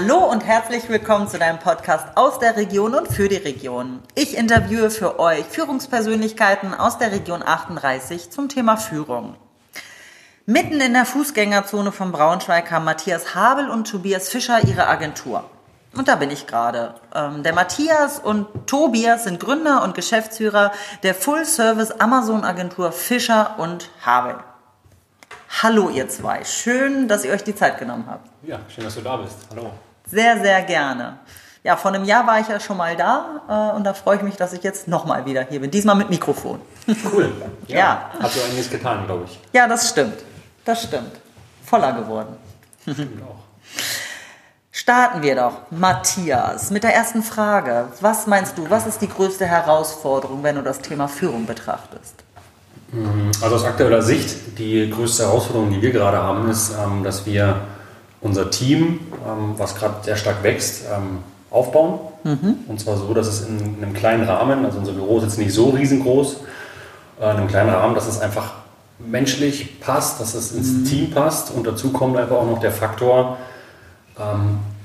Hallo und herzlich willkommen zu deinem Podcast aus der Region und für die Region. Ich interviewe für euch Führungspersönlichkeiten aus der Region 38 zum Thema Führung. Mitten in der Fußgängerzone von Braunschweig haben Matthias Habel und Tobias Fischer ihre Agentur. Und da bin ich gerade. Ähm, der Matthias und Tobias sind Gründer und Geschäftsführer der Full-Service Amazon-Agentur Fischer und Habel. Hallo ihr zwei, schön, dass ihr euch die Zeit genommen habt. Ja, schön, dass du da bist. Hallo. Sehr, sehr gerne. Ja, vor einem Jahr war ich ja schon mal da äh, und da freue ich mich, dass ich jetzt nochmal wieder hier bin. Diesmal mit Mikrofon. Cool. Ja. ja. Hat so einiges getan, glaube ich. Ja, das stimmt. Das stimmt. Voller geworden. Stimmt auch. Starten wir doch, Matthias, mit der ersten Frage. Was meinst du, was ist die größte Herausforderung, wenn du das Thema Führung betrachtest? Mhm. Also aus aktueller Sicht, die größte Herausforderung, die wir gerade haben, ist, ähm, dass wir unser Team, ähm, was gerade sehr stark wächst, ähm, aufbauen. Mhm. Und zwar so, dass es in einem kleinen Rahmen, also unser Büro ist jetzt nicht so riesengroß, äh, in einem kleinen Rahmen, dass es einfach menschlich passt, dass es ins mhm. Team passt. Und dazu kommt einfach auch noch der Faktor,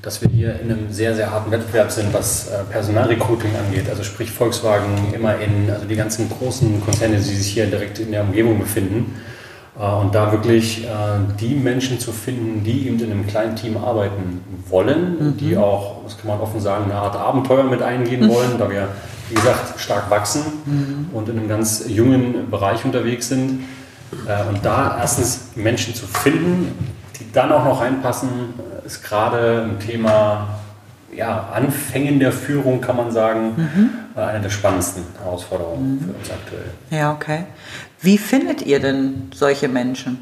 dass wir hier in einem sehr, sehr harten Wettbewerb sind, was äh, Personalrecruiting angeht. Also sprich Volkswagen, immer in, also die ganzen großen Konzerne, die sich hier direkt in der Umgebung befinden. Äh, und da wirklich äh, die Menschen zu finden, die eben in einem kleinen Team arbeiten wollen, mhm. die auch, das kann man offen sagen, eine Art Abenteuer mit eingehen mhm. wollen, da wir, wie gesagt, stark wachsen mhm. und in einem ganz jungen Bereich unterwegs sind. Und da erstens Menschen zu finden, die dann auch noch reinpassen, ist gerade ein Thema ja, Anfängen der Führung, kann man sagen, mhm. Äh, eine der spannendsten Herausforderungen mhm. für uns aktuell. Ja, okay. Wie findet ihr denn solche Menschen?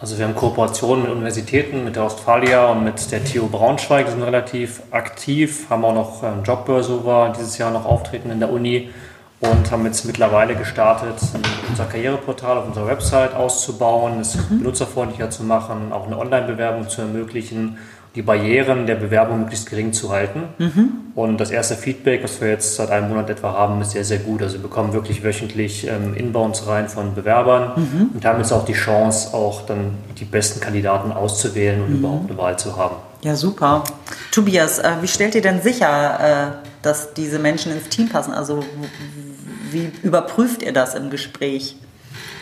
Also wir haben Kooperationen mit Universitäten, mit der Ostfalia und mit der TU Braunschweig, die sind relativ aktiv, haben auch noch ähm, Jobbörse, wo wir dieses Jahr noch auftreten in der Uni und haben jetzt mittlerweile gestartet, unser Karriereportal auf unserer Website auszubauen, es mhm. benutzerfreundlicher zu machen, auch eine Online-Bewerbung zu ermöglichen, die Barrieren der Bewerbung möglichst gering zu halten. Mhm. Und das erste Feedback, was wir jetzt seit einem Monat etwa haben, ist sehr, sehr gut. Also wir bekommen wirklich wöchentlich ähm, Inbounds rein von Bewerbern mhm. und haben jetzt auch die Chance, auch dann die besten Kandidaten auszuwählen und mhm. überhaupt eine Wahl zu haben. Ja, super. Tobias, äh, wie stellt ihr denn sicher, äh, dass diese Menschen ins Team passen? Also wie überprüft ihr das im Gespräch?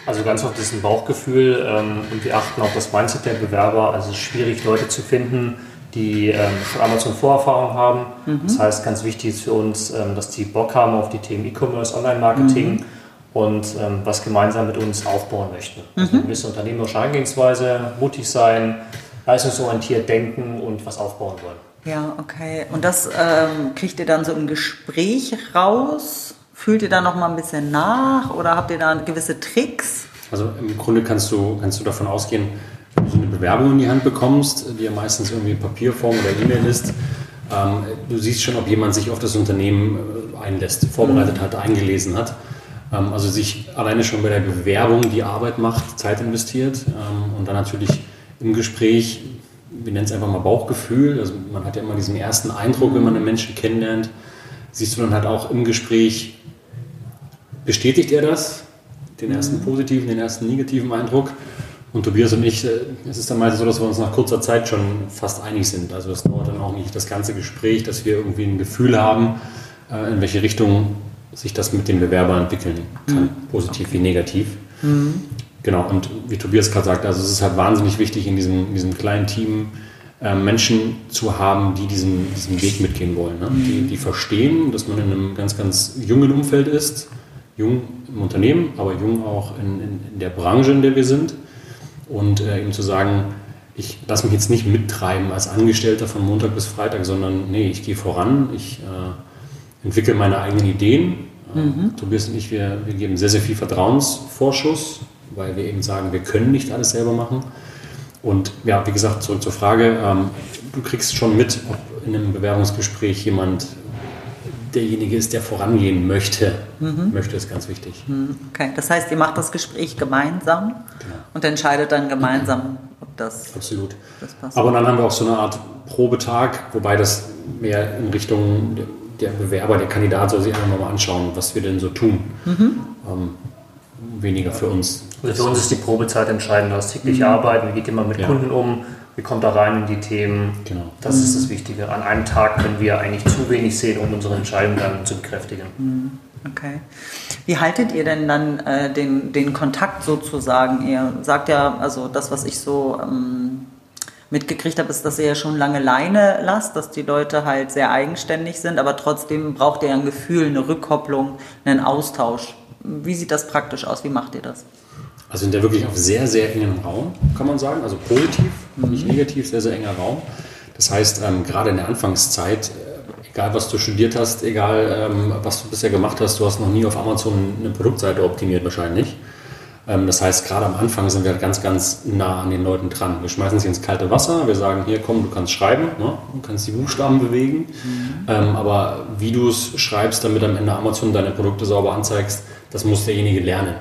Also ganz oft ist ein Bauchgefühl ähm, und wir achten auf das Mindset der Bewerber. Also es ist schwierig, Leute zu finden, die ähm, schon Amazon-Vorerfahrung haben. Mhm. Das heißt, ganz wichtig ist für uns, ähm, dass die Bock haben auf die Themen E-Commerce, Online-Marketing mhm. und ähm, was gemeinsam mit uns aufbauen möchten. Also mhm. eine gewisse unternehmerische Eingehensweise, mutig sein, leistungsorientiert denken und was aufbauen wollen. Ja, okay. Und das ähm, kriegt ihr dann so im Gespräch raus? Fühlt ihr da noch mal ein bisschen nach oder habt ihr da gewisse Tricks? Also im Grunde kannst du, kannst du davon ausgehen, wenn du so eine Bewerbung in die Hand bekommst, die ja meistens irgendwie in Papierform oder E-Mail ist, ähm, du siehst schon, ob jemand sich auf das Unternehmen äh, einlässt, vorbereitet hat, eingelesen hat. Ähm, also sich alleine schon bei der Bewerbung die Arbeit macht, Zeit investiert ähm, und dann natürlich im Gespräch, wir nennen es einfach mal Bauchgefühl, also man hat ja immer diesen ersten Eindruck, wenn man einen Menschen kennenlernt, siehst du dann halt auch im Gespräch, bestätigt er das, den ersten mhm. positiven, den ersten negativen Eindruck. Und Tobias und ich, äh, es ist dann meistens so, dass wir uns nach kurzer Zeit schon fast einig sind. Also es dauert dann auch nicht das ganze Gespräch, dass wir irgendwie ein Gefühl haben, äh, in welche Richtung sich das mit dem Bewerber entwickeln kann, mhm. positiv okay. wie negativ. Mhm. Genau, und wie Tobias gerade sagt, also es ist halt wahnsinnig wichtig, in diesem, in diesem kleinen Team äh, Menschen zu haben, die diesen, diesen Weg mitgehen wollen. Ne? Mhm. Die, die verstehen, dass man in einem ganz, ganz jungen Umfeld ist, jung im Unternehmen, aber jung auch in, in, in der Branche, in der wir sind. Und äh, eben zu sagen, ich lasse mich jetzt nicht mittreiben als Angestellter von Montag bis Freitag, sondern nee, ich gehe voran, ich äh, entwickle meine eigenen Ideen. Äh, mhm. Tobias und ich, wir, wir geben sehr, sehr viel Vertrauensvorschuss, weil wir eben sagen, wir können nicht alles selber machen. Und ja, wie gesagt, zurück zur Frage, ähm, du kriegst schon mit, ob in einem Bewerbungsgespräch jemand derjenige ist, der vorangehen möchte. Mhm. Möchte ist ganz wichtig. Mhm. Okay, das heißt, ihr macht das Gespräch gemeinsam genau. und entscheidet dann gemeinsam, ob das, Absolut. Das passt. Aber dann haben wir auch so eine Art Probetag, wobei das mehr in Richtung der Bewerber, der Kandidat soll sich einfach mal anschauen, was wir denn so tun. Mhm. Ähm, weniger für uns. Also für uns ist die Probezeit entscheidend. Das tägliche mhm. Arbeiten, wie geht ihr mal mit ja. Kunden um, wie kommt er rein in die Themen. Genau. Das ist das Wichtige. An einem Tag können wir eigentlich zu wenig sehen, um unsere Entscheidung dann zu bekräftigen. Okay. Wie haltet ihr denn dann äh, den, den Kontakt sozusagen? Ihr sagt ja, also das, was ich so ähm, mitgekriegt habe, ist, dass ihr ja schon lange Leine lasst, dass die Leute halt sehr eigenständig sind, aber trotzdem braucht ihr ein Gefühl, eine Rückkopplung, einen Austausch. Wie sieht das praktisch aus? Wie macht ihr das? Also sind ja wirklich auf sehr, sehr engem Raum, kann man sagen. Also positiv, nicht negativ, sehr, sehr enger Raum. Das heißt, ähm, gerade in der Anfangszeit, äh, egal was du studiert hast, egal ähm, was du bisher gemacht hast, du hast noch nie auf Amazon eine Produktseite optimiert wahrscheinlich. Ähm, das heißt, gerade am Anfang sind wir ganz, ganz nah an den Leuten dran. Wir schmeißen sie ins kalte Wasser, wir sagen, hier komm, du kannst schreiben, ne? du kannst die Buchstaben bewegen, ähm, aber wie du es schreibst, damit am Ende Amazon deine Produkte sauber anzeigst, das muss derjenige lernen.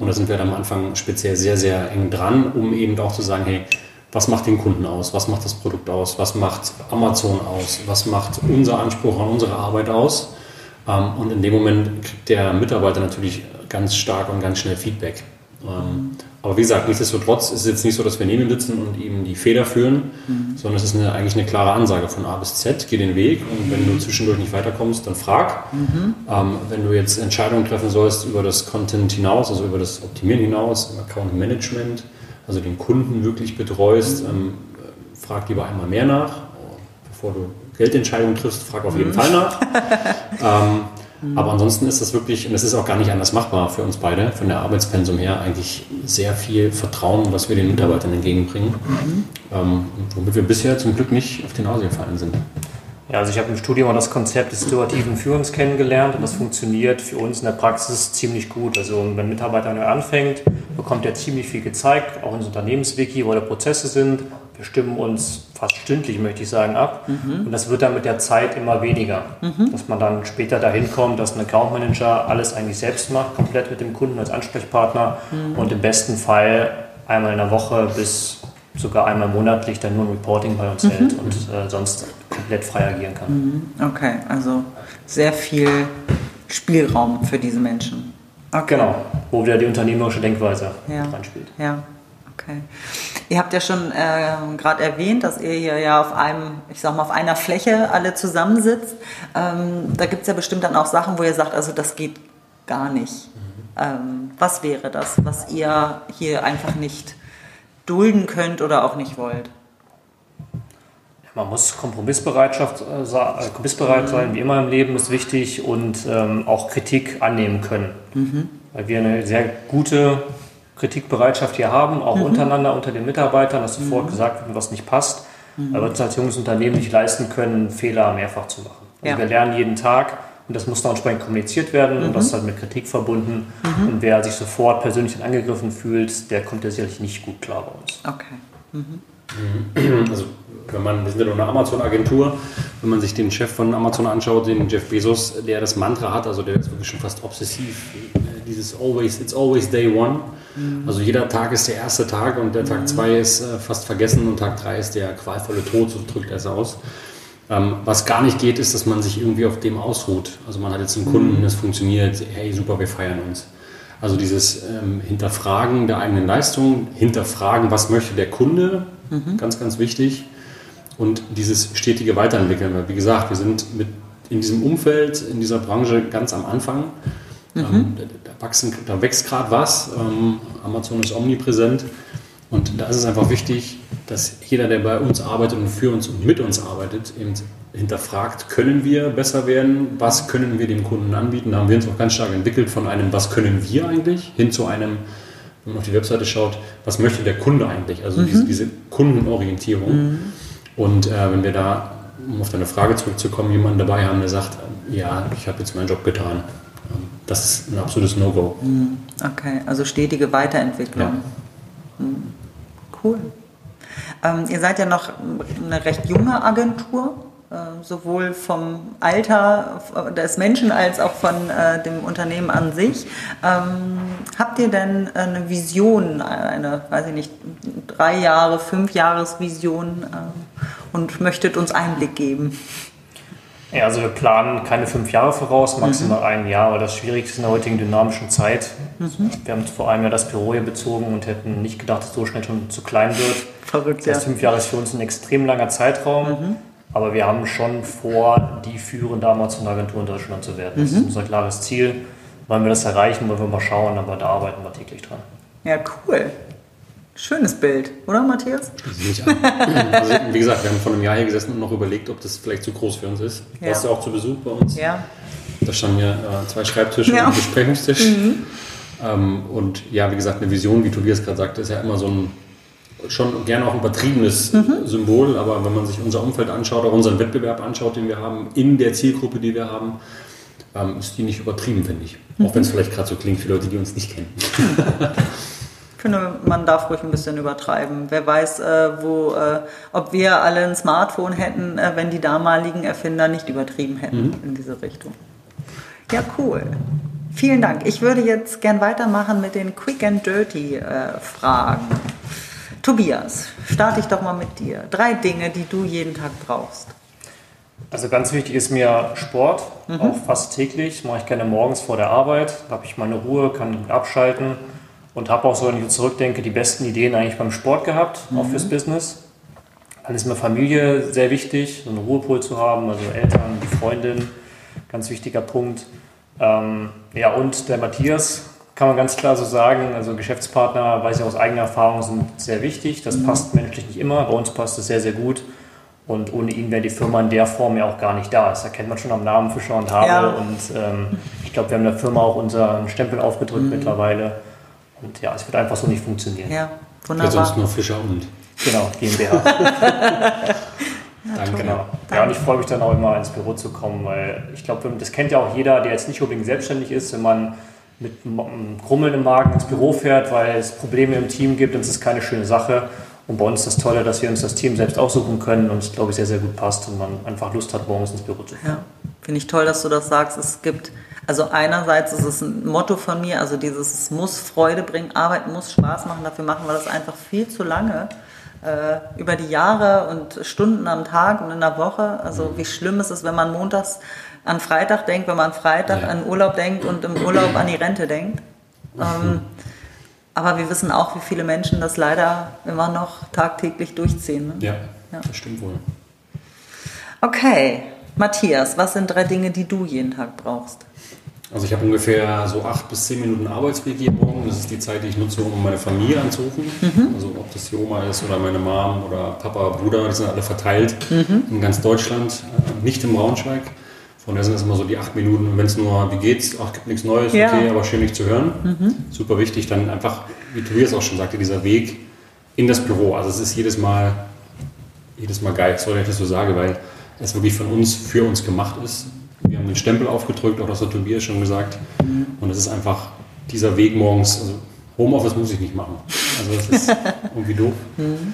Und da sind wir dann am Anfang speziell sehr, sehr eng dran, um eben auch zu sagen, hey, was macht den Kunden aus? Was macht das Produkt aus? Was macht Amazon aus? Was macht unser Anspruch an unsere Arbeit aus? Ähm, Und in dem Moment kriegt der Mitarbeiter natürlich ganz stark und ganz schnell Feedback. Ähm, Aber wie gesagt, nichtsdestotrotz ist es jetzt nicht so, dass wir neben ihm sitzen und ihm die Feder führen, sondern es ist eine, eigentlich eine klare Ansage von A bis Z, geh den Weg und wenn du zwischendurch nicht weiterkommst, dann frag. Ähm, wenn du jetzt Entscheidungen treffen sollst über das Content hinaus, also über das Optimieren hinaus, im Account Management, also den Kunden wirklich betreust, ähm, frag lieber einmal mehr nach. Bevor du Geldentscheidungen triffst, frag auf jeden Fall nach. ähm, aber ansonsten ist das wirklich, und das ist auch gar nicht anders machbar für uns beide, von der Arbeitspensum her, eigentlich sehr viel Vertrauen, was wir den Mitarbeitern entgegenbringen, ähm, womit wir bisher zum Glück nicht auf die Nase gefallen sind. Ja, also ich habe im Studium das Konzept des situativen Führens kennengelernt und das funktioniert für uns in der Praxis ziemlich gut. Also wenn ein Mitarbeiter neu anfängt, bekommt er ziemlich viel gezeigt, auch ins Unternehmenswiki, wo da Prozesse sind. Wir stimmen uns fast stündlich, möchte ich sagen, ab. Und das wird dann mit der Zeit immer weniger. Dass man dann später dahin kommt, dass ein Account Manager alles eigentlich selbst macht, komplett mit dem Kunden als Ansprechpartner und im besten Fall einmal in der Woche bis sogar einmal monatlich dann nur ein Reporting bei uns hält und äh, sonst komplett frei agieren kann. Okay, also sehr viel Spielraum für diese Menschen. Okay. Genau, wo wieder die unternehmerische Denkweise Ja. reinspielt. Ja, okay. Ihr habt ja schon äh, gerade erwähnt, dass ihr hier ja auf einem, ich sag mal, auf einer Fläche alle zusammensitzt. Ähm, da gibt es ja bestimmt dann auch Sachen, wo ihr sagt, also das geht gar nicht. Ähm, was wäre das, was ihr hier einfach nicht dulden könnt oder auch nicht wollt? Man muss Kompromissbereitschaft, äh, äh, kompromissbereit sein, wie immer im Leben ist wichtig und ähm, auch Kritik annehmen können. Weil wir eine sehr gute Kritikbereitschaft hier haben, auch untereinander, unter den Mitarbeitern, dass sofort gesagt wird, was nicht passt. Weil wir uns als junges Unternehmen nicht leisten können, Fehler mehrfach zu machen. Also Ja. wir lernen jeden Tag und das muss dann entsprechend kommuniziert werden und das ist halt mit Kritik verbunden. Und wer sich sofort persönlich angegriffen fühlt, der kommt ja sicherlich nicht gut klar bei uns. Okay. Also wenn man, wir sind ja nur eine Amazon-Agentur, wenn man sich den Chef von Amazon anschaut, den Jeff Bezos, der das Mantra hat, also der ist wirklich schon fast obsessiv, äh, dieses always, it's always day one. Also jeder Tag ist der erste Tag und der Tag zwei ist äh, fast vergessen und Tag drei ist der qualvolle Tod, so drückt er es aus. Ähm, was gar nicht geht, ist, dass man sich irgendwie auf dem ausruht. Also man hat jetzt einen Kunden, das funktioniert, hey super, wir feiern uns. Also dieses ähm, Hinterfragen der eigenen Leistung, hinterfragen, was möchte der Kunde, ganz, ganz wichtig. Und dieses stetige Weiterentwickeln. Weil wie gesagt, wir sind mit in diesem Umfeld, in dieser Branche ganz am Anfang. Ähm, da, da, wachsen, da wächst gerade was. Ähm, Amazon ist omnipräsent. Und da ist es einfach wichtig, dass jeder, der bei uns arbeitet und für uns und mit uns arbeitet, eben hinterfragt, können wir besser werden? Was können wir dem Kunden anbieten? Da haben wir uns auch ganz stark entwickelt von einem, was können wir eigentlich, hin zu einem, wenn man auf die Webseite schaut, was möchte der Kunde eigentlich? Also diese, diese Kundenorientierung. Und äh, wenn wir da, um auf deine Frage zurückzukommen, jemanden dabei haben, der sagt, äh, ja, ich habe jetzt meinen Job getan, ähm, das ist ein absolutes No-Go. Okay, also stetige Weiterentwicklung. Ja. Cool. Ähm, ihr seid ja noch eine recht junge Agentur, äh, sowohl vom Alter des Menschen als auch von äh, dem Unternehmen an sich. Ähm, habt ihr denn eine Vision, eine, weiß ich nicht, drei Jahre, fünf Jahres Vision ähm, und möchtet uns Einblick geben? Ja, also wir planen keine fünf Jahre voraus, maximal mhm. ein Jahr, aber das Schwierigste ist in der heutigen dynamischen Zeit. Mhm. Wir haben vor einem Jahr das Büro hier bezogen und hätten nicht gedacht, dass es so schnell schon zu klein wird. Verrückt, das heißt, ja. fünf Jahre ist für uns ein extrem langer Zeitraum, mhm. aber wir haben schon vor, die führende Amazon-Agentur in Deutschland zu werden. Das ist mhm. unser klares Ziel. Wollen wir das erreichen, wollen wir mal schauen, aber da arbeiten wir täglich dran. Ja, cool. Schönes Bild, oder Matthias? Also, wie gesagt, wir haben vor einem Jahr hier gesessen und noch überlegt, ob das vielleicht zu groß für uns ist. Du ja. warst ja auch zu Besuch bei uns. Ja. Da standen ja äh, zwei Schreibtische ja. und ein Besprechungstisch. Mhm. Ähm, und ja, wie gesagt, eine Vision, wie Tobias gerade sagte, ist ja immer so ein schon gerne auch übertriebenes mhm. Symbol, aber wenn man sich unser Umfeld anschaut, auch unseren Wettbewerb anschaut, den wir haben, in der Zielgruppe, die wir haben, ähm, ist die nicht übertrieben, finde ich. Mhm. Auch wenn es vielleicht gerade so klingt für Leute, die uns nicht kennen. finde, man darf ruhig ein bisschen übertreiben. Wer weiß, äh, wo, äh, ob wir alle ein Smartphone hätten, äh, wenn die damaligen Erfinder nicht übertrieben hätten mhm. in diese Richtung. Ja, cool. Vielen Dank. Ich würde jetzt gern weitermachen mit den Quick and Dirty äh, Fragen. Tobias, starte ich doch mal mit dir. Drei Dinge, die du jeden Tag brauchst. Also ganz wichtig ist mir Sport, mhm. auch fast täglich. Mache ich gerne morgens vor der Arbeit. Da habe ich meine Ruhe, kann abschalten und habe auch so, wenn ich zurückdenke, die besten Ideen eigentlich beim Sport gehabt, mhm. auch fürs Business. Dann ist mir Familie sehr wichtig, so einen Ruhepol zu haben, also Eltern, die Freundin, ganz wichtiger Punkt. Ähm, ja, und der Matthias, kann man ganz klar so sagen, also Geschäftspartner, weiß ich aus eigener Erfahrung, sind sehr wichtig. Das mhm. passt menschlich nicht immer, bei uns passt es sehr, sehr gut. Und ohne ihn wäre die Firma in der Form ja auch gar nicht da. Das erkennt man schon am Namen Fischer und Habe. Ja. Und ähm, ich glaube, wir haben der Firma auch unseren Stempel aufgedrückt mhm. mittlerweile. Und ja, es wird einfach so nicht funktionieren. Ja, wunderbar. Ja, sonst nur Fischer und. Genau, GmbH. Danke. Genau. Ja, und ich freue mich dann auch immer ins Büro zu kommen, weil ich glaube, das kennt ja auch jeder, der jetzt nicht unbedingt selbstständig ist, wenn man mit einem Krummeln im Magen ins Büro fährt, weil es Probleme im Team gibt, dann ist es keine schöne Sache. Und bei uns ist das Tolle, dass wir uns das Team selbst aussuchen können und es, glaube ich, sehr, sehr gut passt und man einfach Lust hat, morgens ins Büro zu fahren. Ja, finde ich toll, dass du das sagst. Es gibt also einerseits ist es ein Motto von mir, also dieses es muss Freude bringen, Arbeit muss Spaß machen, dafür machen wir das einfach viel zu lange. Äh, über die Jahre und Stunden am Tag und in der Woche. Also wie schlimm ist es, wenn man montags an Freitag denkt, wenn man Freitag ja. an Urlaub denkt und im Urlaub an die Rente denkt. Ähm, aber wir wissen auch, wie viele Menschen das leider immer noch tagtäglich durchziehen. Ne? Ja, ja, das stimmt wohl. Okay, Matthias, was sind drei Dinge, die du jeden Tag brauchst? Also ich habe ungefähr so acht bis zehn Minuten Arbeitsweg jeden Morgen. Das ist die Zeit, die ich nutze, um meine Familie anzurufen. Mhm. Also ob das die Oma ist oder meine Mom oder Papa, Bruder, die sind alle verteilt mhm. in ganz Deutschland, äh, nicht im Braunschweig. Von daher sind das immer so die acht Minuten. Und wenn es nur, wie geht's, ach, gibt nichts Neues, ja. okay, aber schön, dich zu hören. Mhm. Super wichtig. Dann einfach, wie Tobias auch schon sagte, dieser Weg in das Büro. Also es ist jedes Mal, jedes Mal geil, sorry, dass ich das so sage, weil es wirklich von uns, für uns gemacht ist wir haben den Stempel aufgedrückt, auch das hat Tobias schon gesagt. Mhm. Und es ist einfach dieser Weg morgens, also Homeoffice muss ich nicht machen. Also das ist irgendwie doof. Mhm.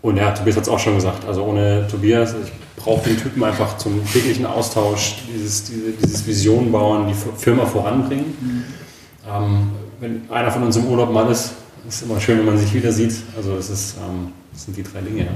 Und ja, Tobias hat es auch schon gesagt, also ohne Tobias, ich brauche den Typen einfach zum täglichen Austausch, dieses, diese, dieses Vision bauen, die Firma voranbringen. Mhm. Ähm, wenn einer von uns im Urlaub mal ist, ist immer schön, wenn man sich wieder sieht. Also das, ist, ähm, das sind die drei Dinge. Ja.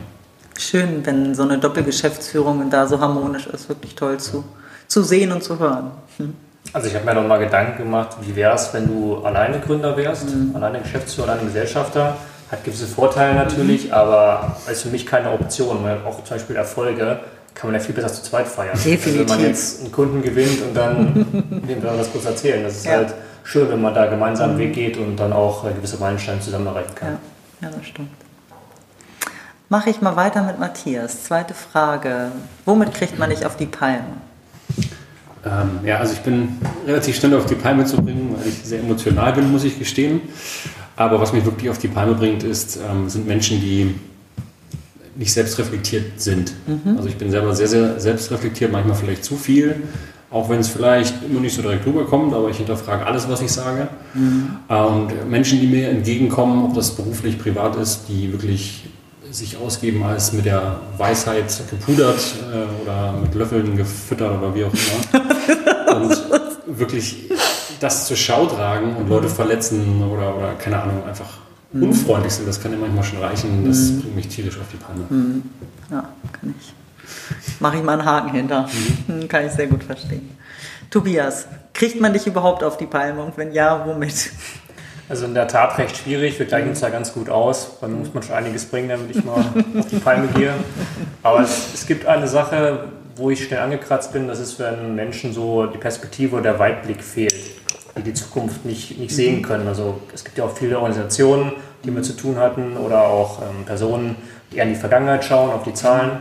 Schön, wenn so eine Doppelgeschäftsführung da so harmonisch ist, wirklich toll zu zu sehen und zu hören. Hm. Also ich habe mir noch mal Gedanken gemacht, wie wäre es, wenn du alleine Gründer wärst, mhm. alleine Geschäftsführer, alleine Gesellschafter. Hat gewisse Vorteile natürlich, mhm. aber ist für mich keine Option. Weil auch zum Beispiel Erfolge kann man ja viel besser zu zweit feiern. Definitiv. Also wenn man jetzt einen Kunden gewinnt und dann, dem wir das kurz erzählen. Das ist ja. halt schön, wenn man da gemeinsam einen mhm. Weg geht und dann auch gewisse Meilensteine zusammen erreichen kann. Ja, ja das stimmt. Mache ich mal weiter mit Matthias. Zweite Frage. Womit kriegt man dich auf die Palme? Ähm, ja, also ich bin relativ schnell auf die Palme zu bringen, weil ich sehr emotional bin, muss ich gestehen. Aber was mich wirklich auf die Palme bringt, ist, ähm, sind Menschen, die nicht selbstreflektiert sind. Mhm. Also ich bin selber sehr, sehr selbstreflektiert, manchmal vielleicht zu viel, auch wenn es vielleicht immer nicht so direkt rüberkommt, aber ich hinterfrage alles, was ich sage. Mhm. Und Menschen, die mir entgegenkommen, ob das beruflich, privat ist, die wirklich sich ausgeben als mit der Weisheit gepudert äh, oder mit Löffeln gefüttert oder wie auch immer. und wirklich das zur Schau tragen und Leute verletzen oder, oder keine Ahnung, einfach unfreundlich sind, das kann ja manchmal schon reichen. Das mhm. bringt mich tierisch auf die Palme. Mhm. Ja, kann ich Mache ich mal einen Haken hinter. Mhm. Kann ich sehr gut verstehen. Tobias, kriegt man dich überhaupt auf die Palme und wenn ja, womit? Also in der Tat recht schwierig. Wir gleichen uns ja ganz gut aus. Bei mir muss man schon einiges bringen, damit ich mal auf die Palme gehe. Aber es, es, gibt eine Sache, wo ich schnell angekratzt bin. Das ist, wenn Menschen so die Perspektive oder der Weitblick fehlt, die die Zukunft nicht, nicht sehen mhm. können. Also es gibt ja auch viele Organisationen, die wir zu tun hatten oder auch ähm, Personen, die eher in die Vergangenheit schauen, auf die Zahlen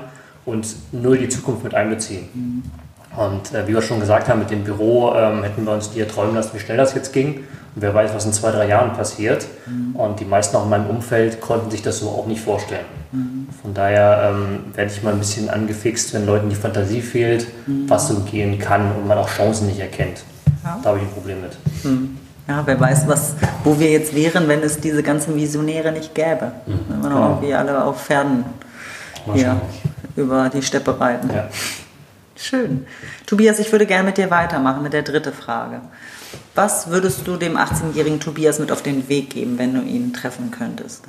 und null die Zukunft mit einbeziehen. Und äh, wie wir schon gesagt haben, mit dem Büro ähm, hätten wir uns dir träumen lassen, wie schnell das jetzt ging. Und wer weiß, was in zwei, drei Jahren passiert. Mhm. Und die meisten auch in meinem Umfeld konnten sich das so auch nicht vorstellen. Mhm. Von daher ähm, werde ich mal ein bisschen angefixt, wenn Leuten die Fantasie fehlt, mhm. was so gehen kann und man auch Chancen nicht erkennt. Ja. Da habe ich ein Problem mit. Mhm. Ja, wer weiß, was, wo wir jetzt wären, wenn es diese ganzen Visionäre nicht gäbe. Mhm. Wenn wir genau. irgendwie alle auf Pferden hier über die Steppe reiten. Ja. Schön. Tobias, ich würde gerne mit dir weitermachen mit der dritten Frage. Was würdest du dem 18-jährigen Tobias mit auf den Weg geben, wenn du ihn treffen könntest?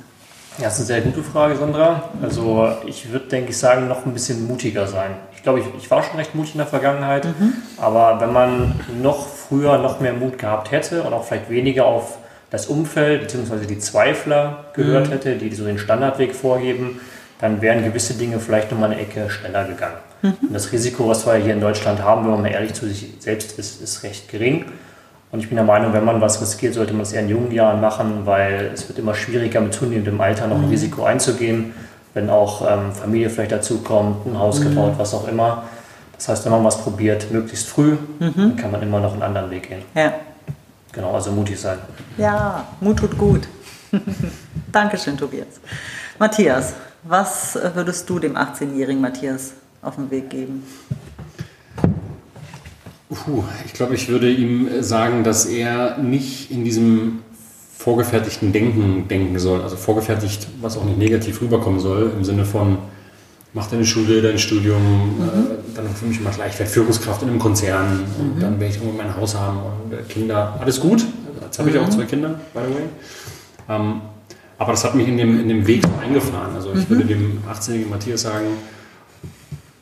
Ja, das ist eine sehr gute Frage, Sandra. Also ich würde, denke ich, sagen, noch ein bisschen mutiger sein. Ich glaube, ich, ich war schon recht mutig in der Vergangenheit, mhm. aber wenn man noch früher noch mehr Mut gehabt hätte und auch vielleicht weniger auf das Umfeld bzw. die Zweifler gehört mhm. hätte, die so den Standardweg vorgeben, dann wären gewisse Dinge vielleicht noch mal eine Ecke schneller gegangen. Mhm. Und das Risiko, was wir hier in Deutschland haben, wenn man mal ehrlich zu sich selbst ist, ist recht gering. Und ich bin der Meinung, wenn man was riskiert, sollte man es eher in jungen Jahren machen, weil es wird immer schwieriger, mit zunehmendem Alter noch ein mhm. Risiko einzugehen, wenn auch ähm, Familie vielleicht dazukommt, ein Haus mhm. gebaut, was auch immer. Das heißt, wenn man was probiert, möglichst früh, mhm. dann kann man immer noch einen anderen Weg gehen. Ja. Genau, also mutig sein. Ja, Mut tut gut. Dankeschön, Tobias. Matthias, was würdest du dem 18-jährigen Matthias auf den Weg geben? Puh, ich glaube, ich würde ihm sagen, dass er nicht in diesem vorgefertigten Denken denken soll. Also vorgefertigt, was auch nicht negativ rüberkommen soll, im Sinne von, mach deine Schule, dein Studium, mhm. äh, dann für mich immer gleich, ich werde Führungskraft in einem Konzern mhm. und dann werde ich irgendwann mein Haus haben und äh, Kinder, alles gut. Jetzt habe ich auch mhm. zwei Kinder, by the way. Ähm, aber das hat mich in dem, in dem Weg eingefahren. Also ich mhm. würde dem 18-jährigen Matthias sagen,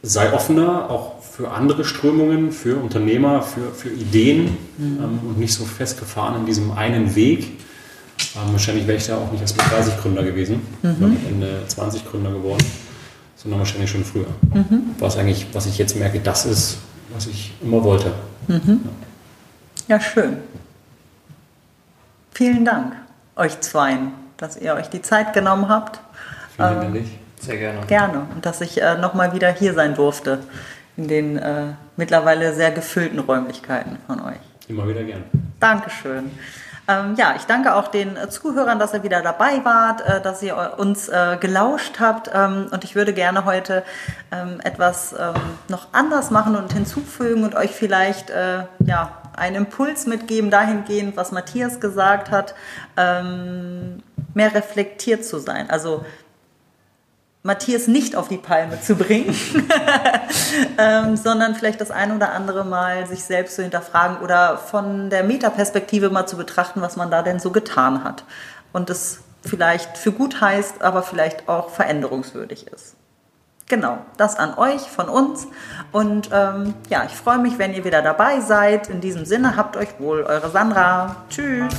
sei offener, auch für andere Strömungen, für Unternehmer, für, für Ideen mhm. ähm, und nicht so festgefahren in diesem einen Weg. Ähm, wahrscheinlich wäre ich da auch nicht erst mit 30 Gründer gewesen, mhm. sondern Ende 20 Gründer geworden, sondern wahrscheinlich schon früher. Mhm. Was eigentlich, was ich jetzt merke, das ist, was ich immer wollte. Mhm. Ja. ja, schön. Vielen Dank euch zweien dass ihr euch die Zeit genommen habt. Vielen Dank. Ähm, Sehr gerne. Gerne. Und dass ich äh, nochmal wieder hier sein durfte in den äh, mittlerweile sehr gefüllten Räumlichkeiten von euch. Immer wieder gern. Dankeschön. Ähm, ja, ich danke auch den äh, Zuhörern, dass ihr wieder dabei wart, äh, dass ihr uns äh, gelauscht habt. Ähm, und ich würde gerne heute ähm, etwas ähm, noch anders machen und hinzufügen und euch vielleicht äh, ja, einen Impuls mitgeben dahingehend, was Matthias gesagt hat. Ähm, mehr reflektiert zu sein. Also Matthias nicht auf die Palme zu bringen, ähm, sondern vielleicht das ein oder andere Mal sich selbst zu hinterfragen oder von der Metaperspektive mal zu betrachten, was man da denn so getan hat. Und es vielleicht für gut heißt, aber vielleicht auch veränderungswürdig ist. Genau, das an euch von uns. Und ähm, ja, ich freue mich, wenn ihr wieder dabei seid. In diesem Sinne, habt euch wohl, eure Sandra. Tschüss.